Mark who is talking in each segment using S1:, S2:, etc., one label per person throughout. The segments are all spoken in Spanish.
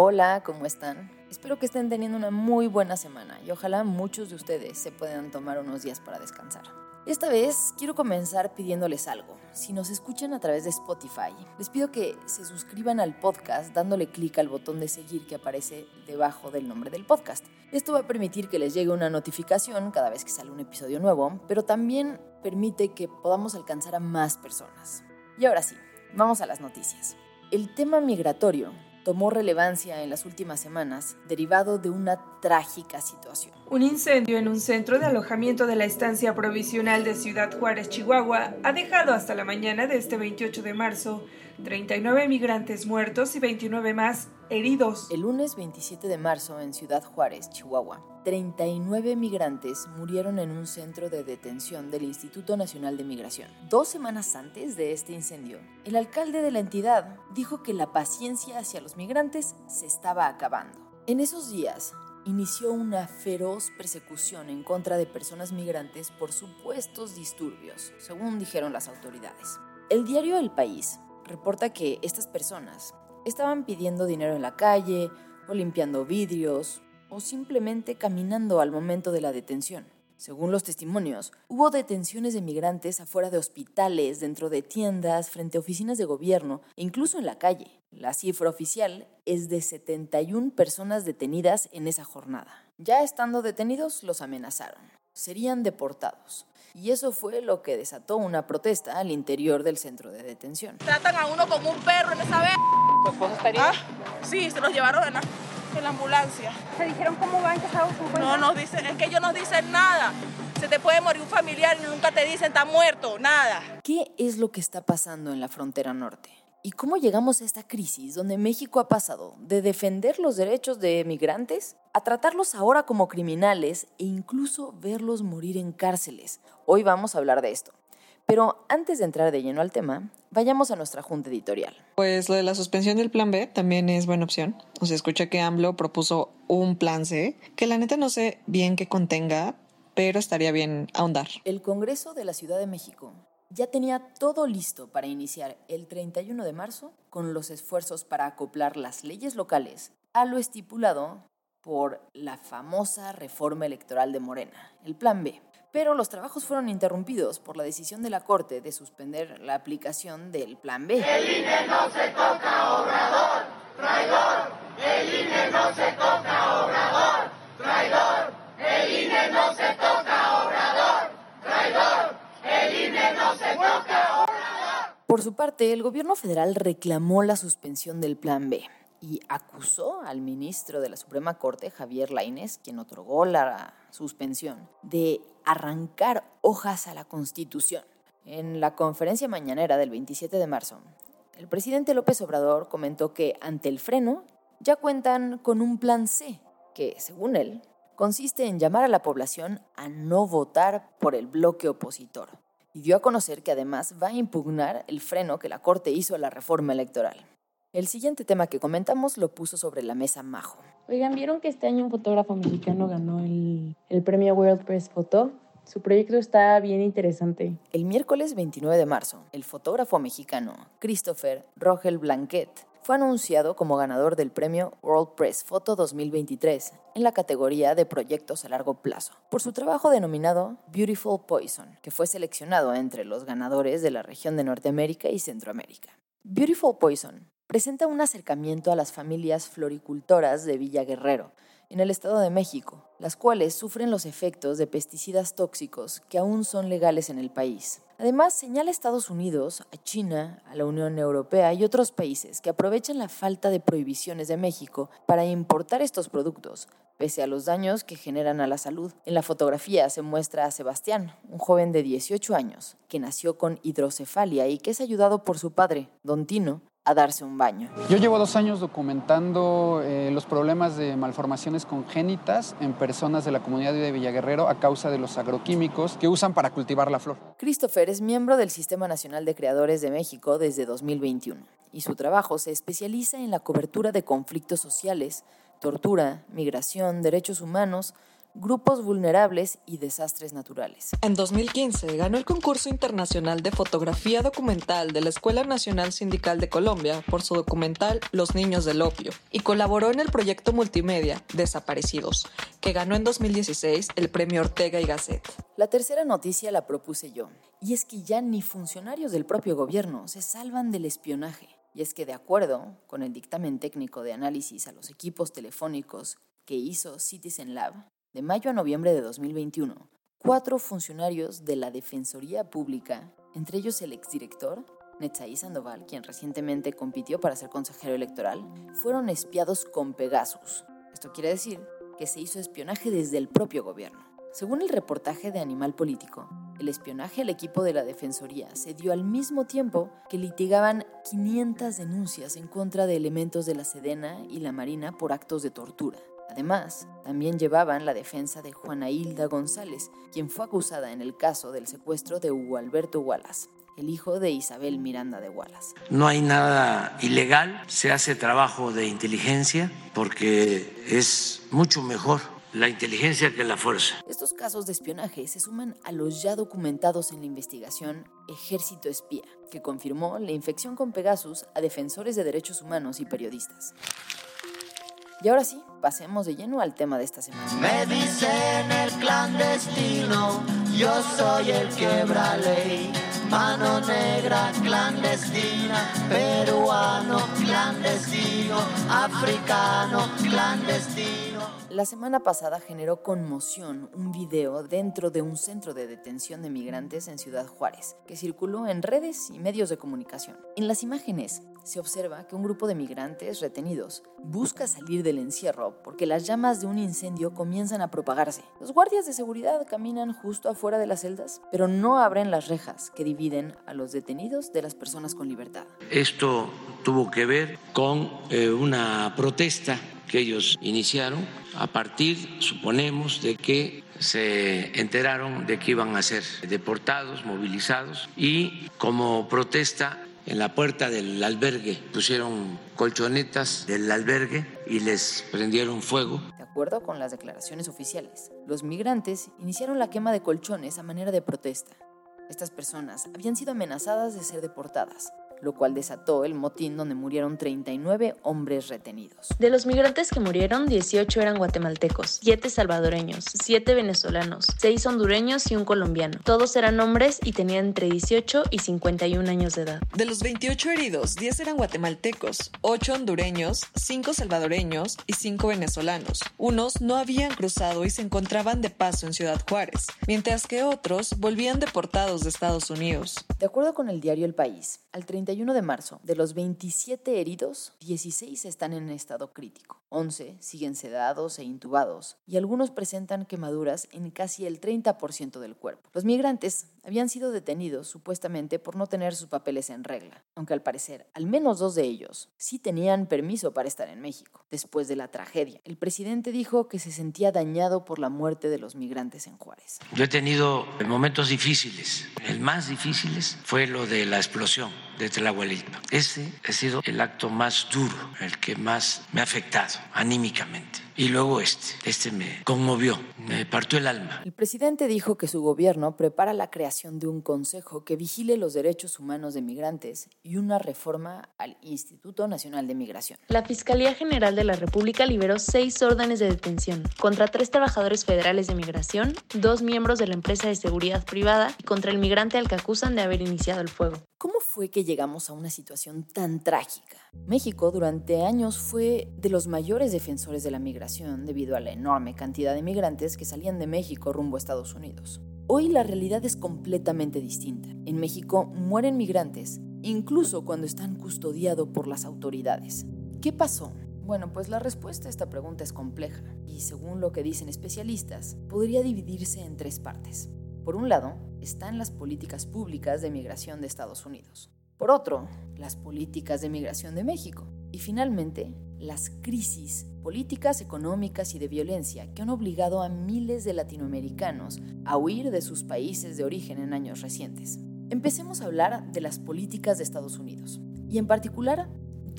S1: Hola, ¿cómo están? Espero que estén teniendo una muy buena semana y ojalá muchos de ustedes se puedan tomar unos días para descansar. Esta vez quiero comenzar pidiéndoles algo. Si nos escuchan a través de Spotify, les pido que se suscriban al podcast dándole clic al botón de seguir que aparece debajo del nombre del podcast. Esto va a permitir que les llegue una notificación cada vez que sale un episodio nuevo, pero también permite que podamos alcanzar a más personas. Y ahora sí, vamos a las noticias. El tema migratorio tomó relevancia en las últimas semanas, derivado de una trágica situación.
S2: Un incendio en un centro de alojamiento de la estancia provisional de Ciudad Juárez, Chihuahua, ha dejado hasta la mañana de este 28 de marzo 39 migrantes muertos y 29 más heridos.
S1: El lunes 27 de marzo en Ciudad Juárez, Chihuahua, 39 migrantes murieron en un centro de detención del Instituto Nacional de Migración. Dos semanas antes de este incendio, el alcalde de la entidad dijo que la paciencia hacia los migrantes se estaba acabando. En esos días, inició una feroz persecución en contra de personas migrantes por supuestos disturbios, según dijeron las autoridades. El diario El País reporta que estas personas estaban pidiendo dinero en la calle o limpiando vidrios o simplemente caminando al momento de la detención. Según los testimonios, hubo detenciones de migrantes afuera de hospitales, dentro de tiendas, frente a oficinas de gobierno e incluso en la calle. La cifra oficial es de 71 personas detenidas en esa jornada. Ya estando detenidos, los amenazaron. Serían deportados. Y eso fue lo que desató una protesta al interior del centro de detención.
S3: Tratan a uno como un perro en esa vez.
S4: ¿Tu esposo estaría?
S3: Ah, sí, se los llevaron en la, en la ambulancia.
S5: ¿Se dijeron cómo van, que estaban
S3: No, nos dicen, es que ellos no dicen nada. Se te puede morir un familiar y nunca te dicen está muerto, nada.
S1: ¿Qué es lo que está pasando en la frontera norte? ¿Y cómo llegamos a esta crisis donde México ha pasado de defender los derechos de migrantes a tratarlos ahora como criminales e incluso verlos morir en cárceles? Hoy vamos a hablar de esto. Pero antes de entrar de lleno al tema, vayamos a nuestra junta editorial.
S4: Pues lo de la suspensión del plan B también es buena opción. O sea, escucha que AMLO propuso un plan C, que la neta no sé bien qué contenga, pero estaría bien ahondar.
S1: El Congreso de la Ciudad de México ya tenía todo listo para iniciar el 31 de marzo con los esfuerzos para acoplar las leyes locales a lo estipulado por la famosa reforma electoral de Morena, el Plan B. Pero los trabajos fueron interrumpidos por la decisión de la Corte de suspender la aplicación del Plan B.
S6: El INE no se toca, obrador, traidor. El INE no se toca, obrador, traidor. El INE no se toca, obrador, traidor. El INE no se toca, obrador.
S1: Por su parte, el gobierno federal reclamó la suspensión del Plan B y acusó al ministro de la Suprema Corte, Javier Lainez, quien otorgó la suspensión, de arrancar hojas a la Constitución. En la conferencia mañanera del 27 de marzo, el presidente López Obrador comentó que ante el freno ya cuentan con un plan C, que, según él, consiste en llamar a la población a no votar por el bloque opositor. Y dio a conocer que además va a impugnar el freno que la Corte hizo a la reforma electoral. El siguiente tema que comentamos lo puso sobre la mesa Majo.
S5: Oigan, ¿vieron que este año un fotógrafo mexicano ganó el, el premio World Press Photo? Su proyecto está bien interesante.
S1: El miércoles 29 de marzo, el fotógrafo mexicano Christopher Rogel Blanquet fue anunciado como ganador del premio World Press Photo 2023 en la categoría de proyectos a largo plazo, por su trabajo denominado Beautiful Poison, que fue seleccionado entre los ganadores de la región de Norteamérica y Centroamérica. Beautiful Poison presenta un acercamiento a las familias floricultoras de Villa Guerrero, en el Estado de México, las cuales sufren los efectos de pesticidas tóxicos que aún son legales en el país. Además, señala a Estados Unidos, a China, a la Unión Europea y otros países que aprovechan la falta de prohibiciones de México para importar estos productos, pese a los daños que generan a la salud. En la fotografía se muestra a Sebastián, un joven de 18 años, que nació con hidrocefalia y que es ayudado por su padre, Don Tino, a darse un baño.
S7: Yo llevo dos años documentando eh, los problemas de malformaciones congénitas en personas de la comunidad de Villaguerrero a causa de los agroquímicos que usan para cultivar la flor.
S1: Christopher es miembro del Sistema Nacional de Creadores de México desde 2021 y su trabajo se especializa en la cobertura de conflictos sociales, tortura, migración, derechos humanos, grupos vulnerables y desastres naturales.
S4: En 2015 ganó el concurso internacional de fotografía documental de la Escuela Nacional Sindical de Colombia por su documental Los Niños del Opio y colaboró en el proyecto multimedia Desaparecidos, que ganó en 2016 el premio Ortega y Gasset.
S1: La tercera noticia la propuse yo, y es que ya ni funcionarios del propio gobierno se salvan del espionaje. Y es que de acuerdo con el dictamen técnico de análisis a los equipos telefónicos que hizo Citizen Lab, de mayo a noviembre de 2021, cuatro funcionarios de la Defensoría Pública, entre ellos el exdirector, Netzaí Sandoval, quien recientemente compitió para ser consejero electoral, fueron espiados con Pegasus. Esto quiere decir que se hizo espionaje desde el propio gobierno. Según el reportaje de Animal Político, el espionaje al equipo de la Defensoría se dio al mismo tiempo que litigaban 500 denuncias en contra de elementos de la Sedena y la Marina por actos de tortura. Además, también llevaban la defensa de Juana Hilda González, quien fue acusada en el caso del secuestro de Hugo Alberto Wallace, el hijo de Isabel Miranda de Wallace.
S8: No hay nada ilegal, se hace trabajo de inteligencia porque es mucho mejor la inteligencia que la fuerza.
S1: Estos casos de espionaje se suman a los ya documentados en la investigación Ejército Espía, que confirmó la infección con Pegasus a defensores de derechos humanos y periodistas. Y ahora sí, pasemos de lleno al tema de esta semana.
S6: Me dicen el clandestino, yo soy el quebra ley. Mano negra clandestina, peruano clandestino, africano clandestino.
S1: La semana pasada generó conmoción un video dentro de un centro de detención de migrantes en Ciudad Juárez, que circuló en redes y medios de comunicación. En las imágenes se observa que un grupo de migrantes retenidos busca salir del encierro porque las llamas de un incendio comienzan a propagarse. Los guardias de seguridad caminan justo afuera de las celdas, pero no abren las rejas que dividen a los detenidos de las personas con libertad.
S8: Esto tuvo que ver con eh, una protesta que ellos iniciaron a partir, suponemos, de que se enteraron de que iban a ser deportados, movilizados y como protesta en la puerta del albergue pusieron colchonetas del albergue y les prendieron fuego.
S1: De acuerdo con las declaraciones oficiales, los migrantes iniciaron la quema de colchones a manera de protesta. Estas personas habían sido amenazadas de ser deportadas, lo cual desató el motín donde murieron 39 hombres retenidos.
S5: De los migrantes que murieron, 18 eran guatemaltecos, 7 salvadoreños, 7 venezolanos, 6 hondureños y un colombiano. Todos eran hombres y tenían entre 18 y 51 años de edad.
S4: De los 28 heridos, 10 eran guatemaltecos, 8 hondureños, 5 salvadoreños y 5 venezolanos. Unos no habían cruzado y se encontraban de paso en Ciudad Juárez, mientras que otros volvían deportados de Estados Unidos.
S1: De acuerdo con el diario El País, al 31 de marzo, de los 27 heridos, 16 están en estado crítico, 11 siguen sedados e intubados y algunos presentan quemaduras en casi el 30% del cuerpo. Los migrantes habían sido detenidos supuestamente por no tener sus papeles en regla, aunque al parecer al menos dos de ellos sí tenían permiso para estar en México. Después de la tragedia, el presidente dijo que se sentía dañado por la muerte de los migrantes en Juárez.
S8: Yo he tenido momentos difíciles. El más difícil fue lo de la explosión de Tlahuelilpa. Ese ha sido el acto más duro, el que más me ha afectado. Anímicamente. Y luego este, este me conmovió, me partió el alma.
S1: El presidente dijo que su gobierno prepara la creación de un consejo que vigile los derechos humanos de migrantes y una reforma al Instituto Nacional de Migración.
S5: La Fiscalía General de la República liberó seis órdenes de detención contra tres trabajadores federales de migración, dos miembros de la empresa de seguridad privada y contra el migrante al que acusan de haber iniciado el fuego.
S1: ¿Cómo fue que llegamos a una situación tan trágica? México durante años fue de los mayores defensores de la migración debido a la enorme cantidad de migrantes que salían de México rumbo a Estados Unidos. Hoy la realidad es completamente distinta. En México mueren migrantes, incluso cuando están custodiados por las autoridades. ¿Qué pasó? Bueno, pues la respuesta a esta pregunta es compleja y según lo que dicen especialistas, podría dividirse en tres partes. Por un lado, están las políticas públicas de migración de Estados Unidos. Por otro, las políticas de migración de México. Y finalmente, las crisis políticas, económicas y de violencia que han obligado a miles de latinoamericanos a huir de sus países de origen en años recientes. Empecemos a hablar de las políticas de Estados Unidos, y en particular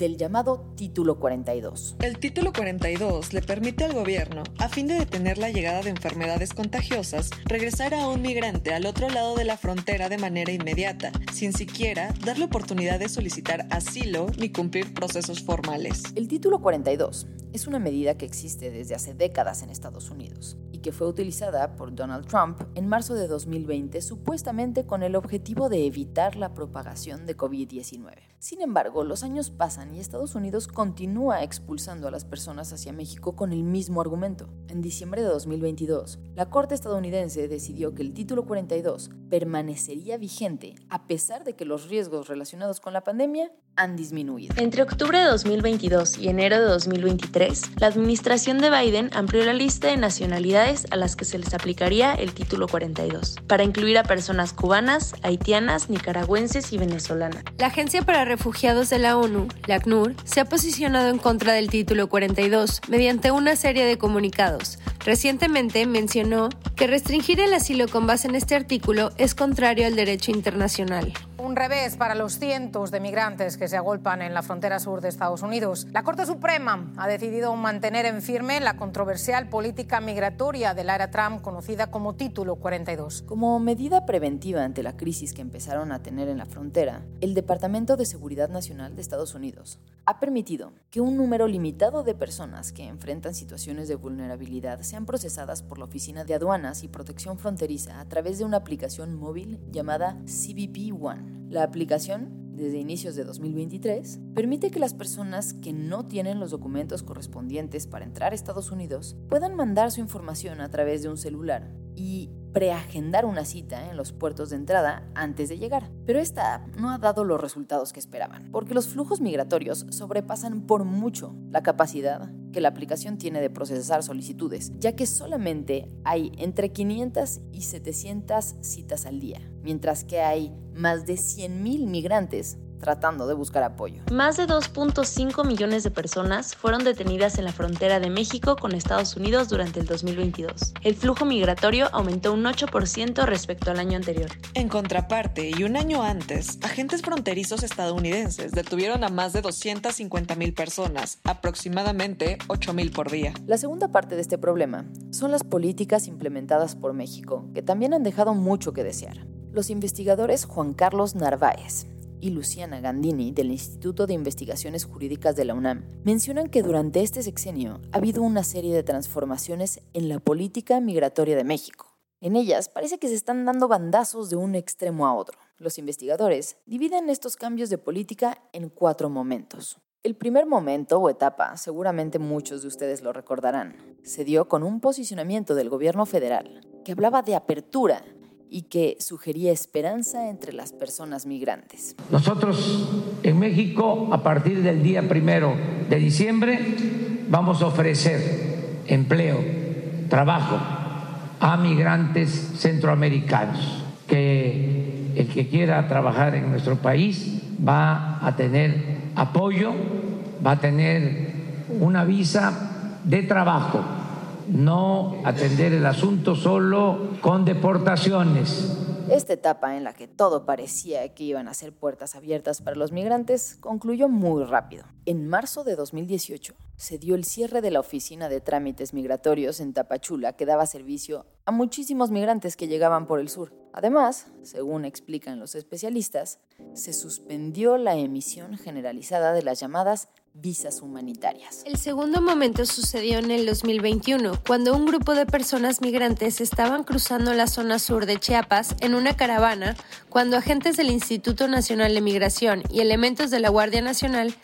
S1: del llamado Título 42.
S4: El Título 42 le permite al gobierno, a fin de detener la llegada de enfermedades contagiosas, regresar a un migrante al otro lado de la frontera de manera inmediata, sin siquiera darle oportunidad de solicitar asilo ni cumplir procesos formales.
S1: El Título 42 es una medida que existe desde hace décadas en Estados Unidos y que fue utilizada por Donald Trump en marzo de 2020 supuestamente con el objetivo de evitar la propagación de COVID-19. Sin embargo, los años pasan y Estados Unidos continúa expulsando a las personas hacia México con el mismo argumento. En diciembre de 2022, la Corte estadounidense decidió que el Título 42 permanecería vigente a pesar de que los riesgos relacionados con la pandemia han disminuido.
S5: Entre octubre de 2022 y enero de 2023, la administración de Biden amplió la lista de nacionalidades a las que se les aplicaría el Título 42, para incluir a personas cubanas, haitianas, nicaragüenses y venezolanas.
S9: La Agencia para Refugiados de la ONU, la ACNUR, se ha posicionado en contra del Título 42 mediante una serie de comunicados. Recientemente mencionó que restringir el asilo con base en este artículo es contrario al derecho internacional.
S10: Un revés para los cientos de migrantes que se agolpan en la frontera sur de Estados Unidos. La Corte Suprema ha decidido mantener en firme la controversial política migratoria de la era Trump conocida como Título 42.
S1: Como medida preventiva ante la crisis que empezaron a tener en la frontera, el Departamento de Seguridad Nacional de Estados Unidos ha permitido que un número limitado de personas que enfrentan situaciones de vulnerabilidad sean procesadas por la Oficina de Aduanas y Protección Fronteriza a través de una aplicación móvil llamada CBP One. La aplicación desde inicios de 2023, permite que las personas que no tienen los documentos correspondientes para entrar a Estados Unidos puedan mandar su información a través de un celular y preagendar una cita en los puertos de entrada antes de llegar. Pero esta app no ha dado los resultados que esperaban, porque los flujos migratorios sobrepasan por mucho la capacidad que la aplicación tiene de procesar solicitudes, ya que solamente hay entre 500 y 700 citas al día, mientras que hay más de 100.000 migrantes tratando de buscar apoyo.
S5: Más de 2.5 millones de personas fueron detenidas en la frontera de México con Estados Unidos durante el 2022. El flujo migratorio aumentó un 8% respecto al año anterior.
S4: En contraparte, y un año antes, agentes fronterizos estadounidenses detuvieron a más de 250 mil personas, aproximadamente 8 mil por día.
S1: La segunda parte de este problema son las políticas implementadas por México, que también han dejado mucho que desear. Los investigadores Juan Carlos Narváez y Luciana Gandini del Instituto de Investigaciones Jurídicas de la UNAM mencionan que durante este sexenio ha habido una serie de transformaciones en la política migratoria de México. En ellas parece que se están dando bandazos de un extremo a otro. Los investigadores dividen estos cambios de política en cuatro momentos. El primer momento o etapa, seguramente muchos de ustedes lo recordarán, se dio con un posicionamiento del gobierno federal que hablaba de apertura y que sugería esperanza entre las personas migrantes.
S8: Nosotros en México, a partir del día primero de diciembre, vamos a ofrecer empleo, trabajo a migrantes centroamericanos, que el que quiera trabajar en nuestro país va a tener apoyo, va a tener una visa de trabajo no atender el asunto solo con deportaciones.
S1: Esta etapa en la que todo parecía que iban a ser puertas abiertas para los migrantes concluyó muy rápido. En marzo de 2018 se dio el cierre de la oficina de trámites migratorios en Tapachula que daba servicio a muchísimos migrantes que llegaban por el sur. Además, según explican los especialistas, se suspendió la emisión generalizada de las llamadas visas humanitarias.
S9: El segundo momento sucedió en el 2021, cuando un grupo de personas migrantes estaban cruzando la zona sur de Chiapas en una caravana, cuando agentes del Instituto Nacional de Migración y elementos de la Guardia Nacional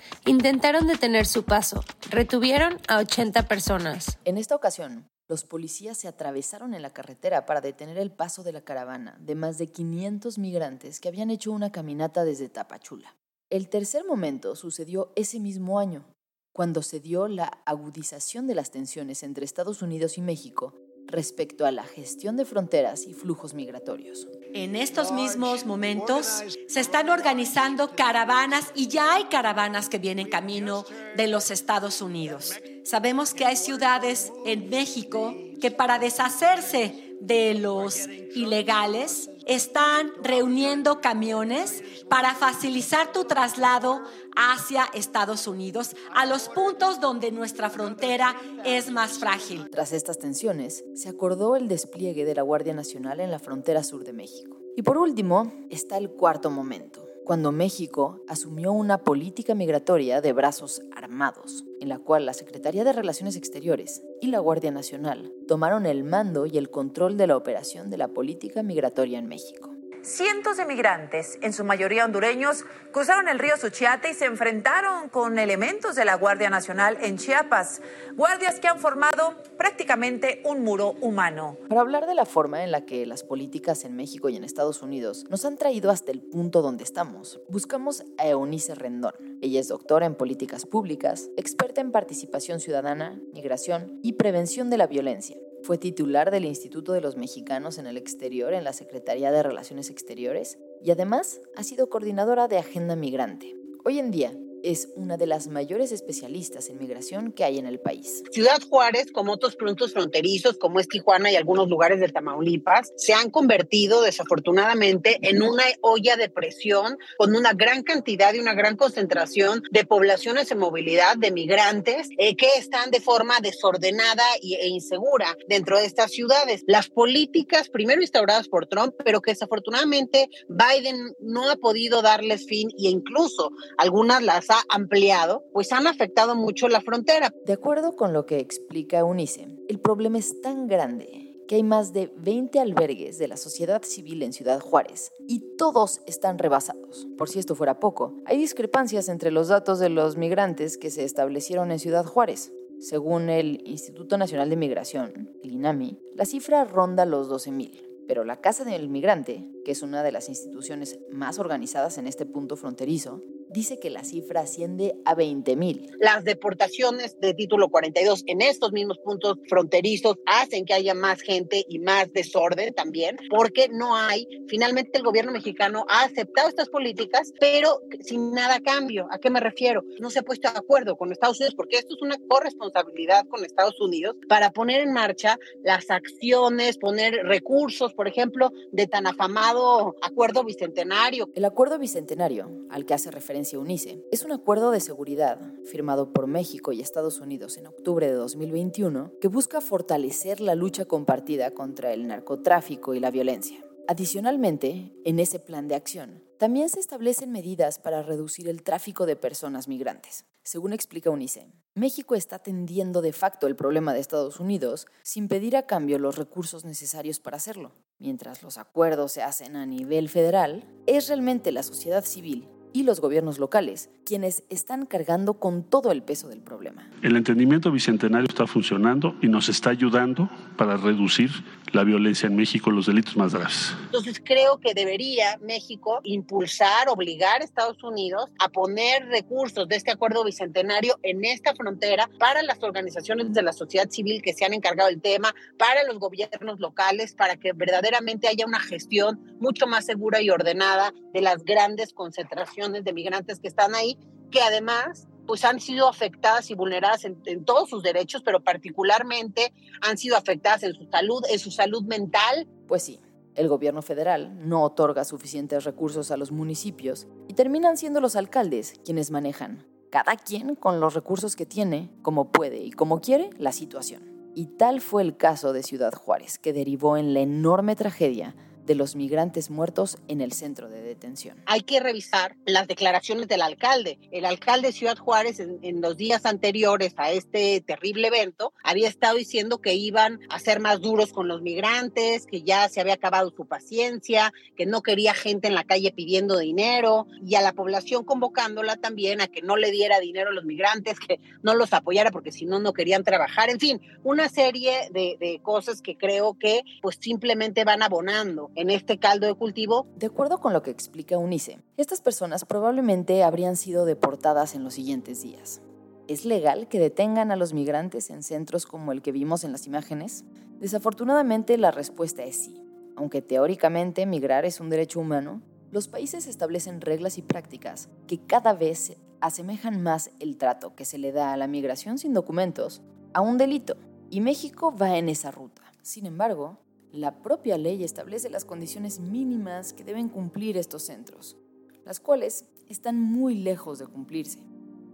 S9: intentaron detener su paso. Retuvieron a 80 personas.
S1: En esta ocasión, los policías se atravesaron en la carretera para detener el paso de la caravana de más de 500 migrantes que habían hecho una caminata desde Tapachula. El tercer momento sucedió ese mismo año, cuando se dio la agudización de las tensiones entre Estados Unidos y México respecto a la gestión de fronteras y flujos migratorios.
S11: En estos mismos momentos se están organizando caravanas y ya hay caravanas que vienen camino de los Estados Unidos. Sabemos que hay ciudades en México que para deshacerse de los ilegales están reuniendo camiones para facilitar tu traslado hacia Estados Unidos, a los puntos donde nuestra frontera es más frágil.
S1: Tras estas tensiones, se acordó el despliegue de la Guardia Nacional en la frontera sur de México. Y por último, está el cuarto momento, cuando México asumió una política migratoria de brazos armados, en la cual la Secretaría de Relaciones Exteriores y la Guardia Nacional tomaron el mando y el control de la operación de la política migratoria en México.
S12: Cientos de migrantes, en su mayoría hondureños, cruzaron el río Suchiate y se enfrentaron con elementos de la Guardia Nacional en Chiapas, guardias que han formado prácticamente un muro humano.
S1: Para hablar de la forma en la que las políticas en México y en Estados Unidos nos han traído hasta el punto donde estamos, buscamos a Eunice Rendón. Ella es doctora en políticas públicas, experta en participación ciudadana, migración y prevención de la violencia. Fue titular del Instituto de los Mexicanos en el Exterior en la Secretaría de Relaciones Exteriores y además ha sido coordinadora de Agenda Migrante. Hoy en día es una de las mayores especialistas en migración que hay en el país.
S13: Ciudad Juárez, como otros puntos fronterizos, como es Tijuana y algunos lugares de Tamaulipas, se han convertido desafortunadamente en una olla de presión con una gran cantidad y una gran concentración de poblaciones en movilidad, de migrantes, eh, que están de forma desordenada e insegura dentro de estas ciudades. Las políticas, primero instauradas por Trump, pero que desafortunadamente Biden no ha podido darles fin e incluso algunas las ha ampliado, pues han afectado mucho la frontera.
S1: De acuerdo con lo que explica UNICE, el problema es tan grande que hay más de 20 albergues de la sociedad civil en Ciudad Juárez y todos están rebasados. Por si esto fuera poco, hay discrepancias entre los datos de los migrantes que se establecieron en Ciudad Juárez. Según el Instituto Nacional de Migración, el INAMI, la cifra ronda los 12.000. Pero la Casa del Migrante, que es una de las instituciones más organizadas en este punto fronterizo, dice que la cifra asciende a 20 mil.
S13: Las deportaciones de título 42 en estos mismos puntos fronterizos hacen que haya más gente y más desorden también, porque no hay, finalmente el gobierno mexicano ha aceptado estas políticas, pero sin nada cambio. ¿A qué me refiero? No se ha puesto de acuerdo con Estados Unidos, porque esto es una corresponsabilidad con Estados Unidos para poner en marcha las acciones, poner recursos, por ejemplo, de tan afamado acuerdo bicentenario.
S1: El acuerdo bicentenario, al que hace referencia UNICE. Es un acuerdo de seguridad firmado por México y Estados Unidos en octubre de 2021 que busca fortalecer la lucha compartida contra el narcotráfico y la violencia. Adicionalmente, en ese plan de acción, también se establecen medidas para reducir el tráfico de personas migrantes. Según explica UNICE, México está atendiendo de facto el problema de Estados Unidos sin pedir a cambio los recursos necesarios para hacerlo. Mientras los acuerdos se hacen a nivel federal, es realmente la sociedad civil y los gobiernos locales, quienes están cargando con todo el peso del problema.
S14: El entendimiento bicentenario está funcionando y nos está ayudando para reducir la violencia en México, los delitos más graves.
S13: Entonces creo que debería México impulsar, obligar a Estados Unidos a poner recursos de este acuerdo bicentenario en esta frontera para las organizaciones de la sociedad civil que se han encargado del tema, para los gobiernos locales, para que verdaderamente haya una gestión mucho más segura y ordenada de las grandes concentraciones de migrantes que están ahí, que además pues han sido afectadas y vulneradas en, en, todos sus derechos, pero particularmente han sido afectadas en su salud, en su salud mental.
S1: Pues sí, el gobierno federal no otorga suficientes recursos a los municipios y terminan siendo los alcaldes quienes manejan cada quien con los recursos que tiene, como puede y como quiere, la situación. Y tal fue el caso de Ciudad Juárez, que derivó en la enorme tragedia de los migrantes muertos en el centro de detención.
S13: Hay que revisar las declaraciones del alcalde. El alcalde de Ciudad Juárez en, los días anteriores a este terrible evento había estado diciendo que iban a ser más duros con los migrantes, que ya se había acabado su paciencia, que no quería gente en la calle pidiendo dinero y a la población convocándola también a que no le diera dinero a los migrantes, que no los apoyara porque si no, no querían trabajar. En fin, una serie de, de cosas que creo que pues simplemente van abonando en este caldo de cultivo.
S1: De acuerdo con lo que explica UNICE, estas personas probablemente habrían sido deportadas en los siguientes días. ¿Es legal que detengan a los migrantes en centros como el que vimos en las imágenes? Desafortunadamente la respuesta es sí. Aunque teóricamente migrar es un derecho humano, los países establecen reglas y prácticas que cada vez asemejan más el trato que se le da a la migración sin documentos a un delito. Y México va en esa ruta. Sin embargo, la propia ley establece las condiciones mínimas que deben cumplir estos centros, las cuales están muy lejos de cumplirse.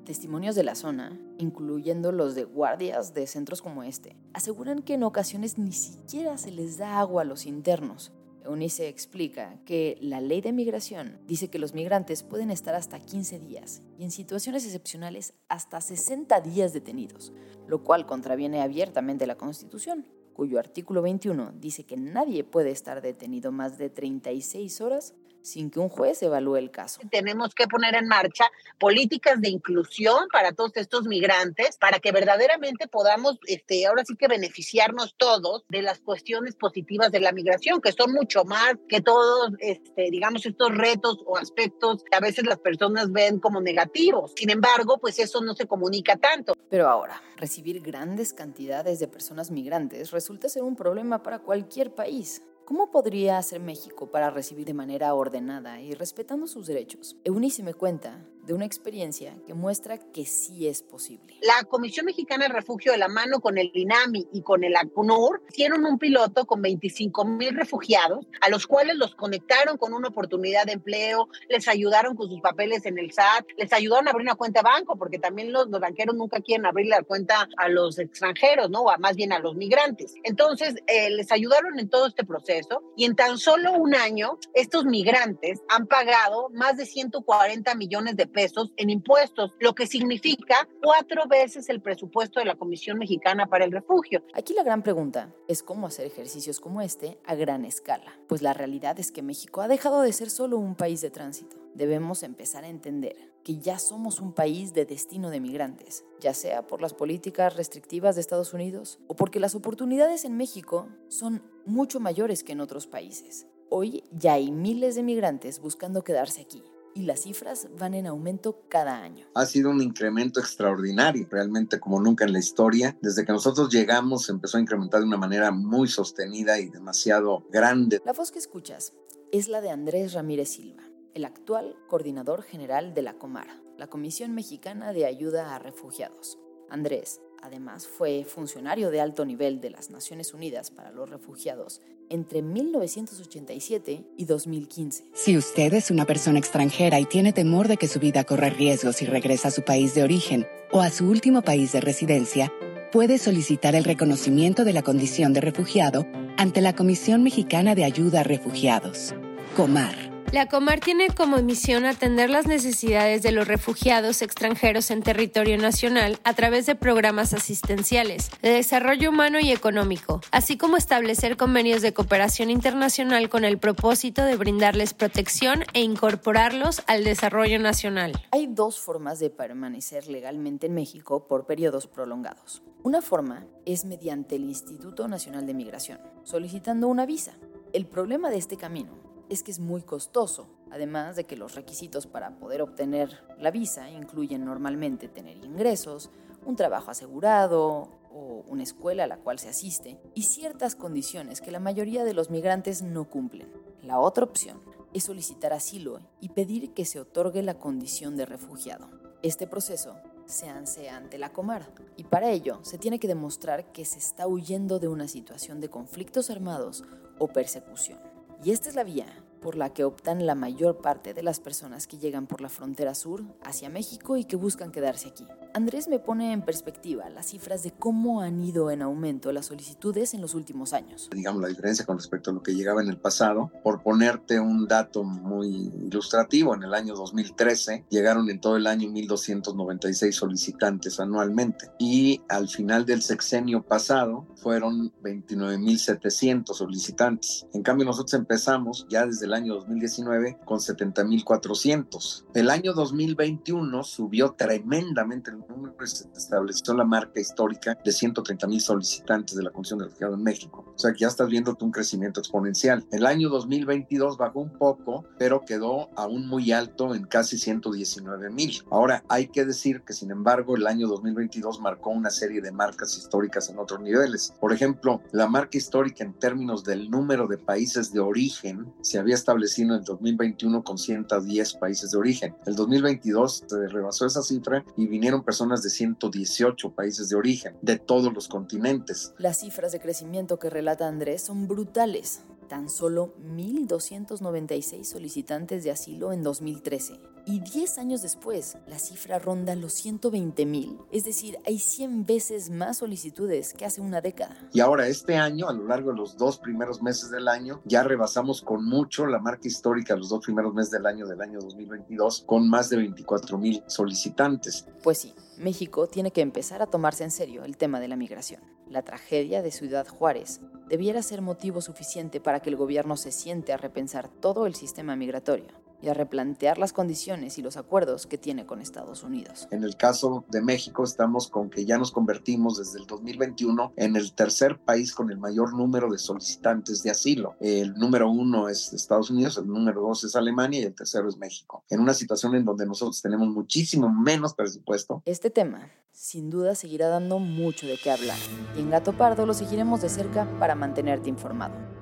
S1: Testimonios de la zona, incluyendo los de guardias de centros como este, aseguran que en ocasiones ni siquiera se les da agua a los internos. Eunice explica que la ley de migración dice que los migrantes pueden estar hasta 15 días y en situaciones excepcionales hasta 60 días detenidos, lo cual contraviene abiertamente la Constitución cuyo artículo 21 dice que nadie puede estar detenido más de 36 horas sin que un juez evalúe el caso.
S13: Tenemos que poner en marcha políticas de inclusión para todos estos migrantes, para que verdaderamente podamos, este, ahora sí que beneficiarnos todos de las cuestiones positivas de la migración, que son mucho más que todos, este, digamos, estos retos o aspectos que a veces las personas ven como negativos. Sin embargo, pues eso no se comunica tanto.
S1: Pero ahora, recibir grandes cantidades de personas migrantes resulta ser un problema para cualquier país. ¿Cómo podría hacer México para recibir de manera ordenada y respetando sus derechos? Eunice me cuenta de una experiencia que muestra que sí es posible.
S13: La Comisión Mexicana de Refugio de la mano con el INAMI y con el ACNUR hicieron un piloto con 25 mil refugiados, a los cuales los conectaron con una oportunidad de empleo, les ayudaron con sus papeles en el SAT, les ayudaron a abrir una cuenta de banco, porque también los, banqueros nunca quieren abrir la cuenta a los extranjeros, ¿no? O más bien a los migrantes. Entonces, eh, les ayudaron en todo este proceso y en tan solo un año, estos migrantes han pagado más de 140 millones de pesos en impuestos, lo que significa cuatro veces el presupuesto de la Comisión Mexicana para el Refugio.
S1: Aquí la gran pregunta es cómo hacer ejercicios como este a gran escala, pues la realidad es que México ha dejado de ser solo un país de tránsito. Debemos empezar a entender que ya somos un país de destino de migrantes, ya sea por las políticas restrictivas de Estados Unidos o porque las oportunidades en México son mucho mayores que en otros países. Hoy ya hay miles de migrantes buscando quedarse aquí, y las cifras van en aumento cada año.
S15: Ha sido un incremento extraordinario, realmente como nunca en la historia. Desde que nosotros llegamos empezó a incrementar de una manera muy sostenida y demasiado grande.
S1: La voz que escuchas es la de Andrés Ramírez Silva, el actual coordinador general de la Comar, la Comisión Mexicana de Ayuda a Refugiados. Andrés Además, fue funcionario de alto nivel de las Naciones Unidas para los Refugiados entre 1987 y 2015.
S16: Si usted es una persona extranjera y tiene temor de que su vida corra riesgo si regresa a su país de origen o a su último país de residencia, puede solicitar el reconocimiento de la condición de refugiado ante la Comisión Mexicana de Ayuda a Refugiados, COMAR.
S9: La Comar tiene como misión atender las necesidades de los refugiados extranjeros en territorio nacional a través de programas asistenciales, de desarrollo humano y económico, así como establecer convenios de cooperación internacional con el propósito de brindarles protección e incorporarlos al desarrollo nacional.
S1: Hay dos formas de permanecer legalmente en México por periodos prolongados. Una forma es mediante el Instituto Nacional de Migración, solicitando una visa. El problema de este camino es que es muy costoso, además de que los requisitos para poder obtener la visa incluyen normalmente tener ingresos, un trabajo asegurado o una escuela a la cual se asiste y ciertas condiciones que la mayoría de los migrantes no cumplen. La otra opción es solicitar asilo y pedir que se otorgue la condición de refugiado. Este proceso se hace ante la Comar y para ello se tiene que demostrar que se está huyendo de una situación de conflictos armados o persecución. Y esta es la vía por la que optan la mayor parte de las personas que llegan por la frontera sur hacia México y que buscan quedarse aquí. Andrés me pone en perspectiva las cifras de cómo han ido en aumento las solicitudes en los últimos años.
S15: Digamos la diferencia con respecto a lo que llegaba en el pasado. Por ponerte un dato muy ilustrativo, en el año 2013 llegaron en todo el año 1.296 solicitantes anualmente y al final del sexenio pasado fueron 29.700 solicitantes. En cambio nosotros empezamos ya desde el año 2019 con 70.400. El año 2021 subió tremendamente el número y se estableció la marca histórica de 130.000 solicitantes de la Comisión de Refugiados en México. O sea que ya estás viendo un crecimiento exponencial. El año 2022 bajó un poco, pero quedó aún muy alto en casi 119.000. Ahora hay que decir que sin embargo el año 2022 marcó una serie de marcas históricas en otros niveles. Por ejemplo, la marca histórica en términos del número de países de origen se había establecido en el 2021 con 110 países de origen. El 2022 se rebasó esa cifra y vinieron personas de 118 países de origen, de todos los continentes.
S1: Las cifras de crecimiento que relata Andrés son brutales. Tan solo 1.296 solicitantes de asilo en 2013 y 10 años después, la cifra ronda los 120 mil. Es decir, hay 100 veces más solicitudes que hace una década.
S15: Y ahora este año, a lo largo de los dos primeros meses del año, ya rebasamos con mucho la marca histórica los dos primeros meses del año del año 2022, con más de 24 mil solicitantes.
S1: Pues sí, México tiene que empezar a tomarse en serio el tema de la migración. La tragedia de Ciudad Juárez debiera ser motivo suficiente para que el gobierno se siente a repensar todo el sistema migratorio y a replantear las condiciones y los acuerdos que tiene con Estados Unidos.
S15: En el caso de México estamos con que ya nos convertimos desde el 2021 en el tercer país con el mayor número de solicitantes de asilo. El número uno es Estados Unidos, el número dos es Alemania y el tercero es México. En una situación en donde nosotros tenemos muchísimo menos presupuesto.
S1: Este tema sin duda seguirá dando mucho de qué hablar y en Gato Pardo lo seguiremos de cerca para mantenerte informado.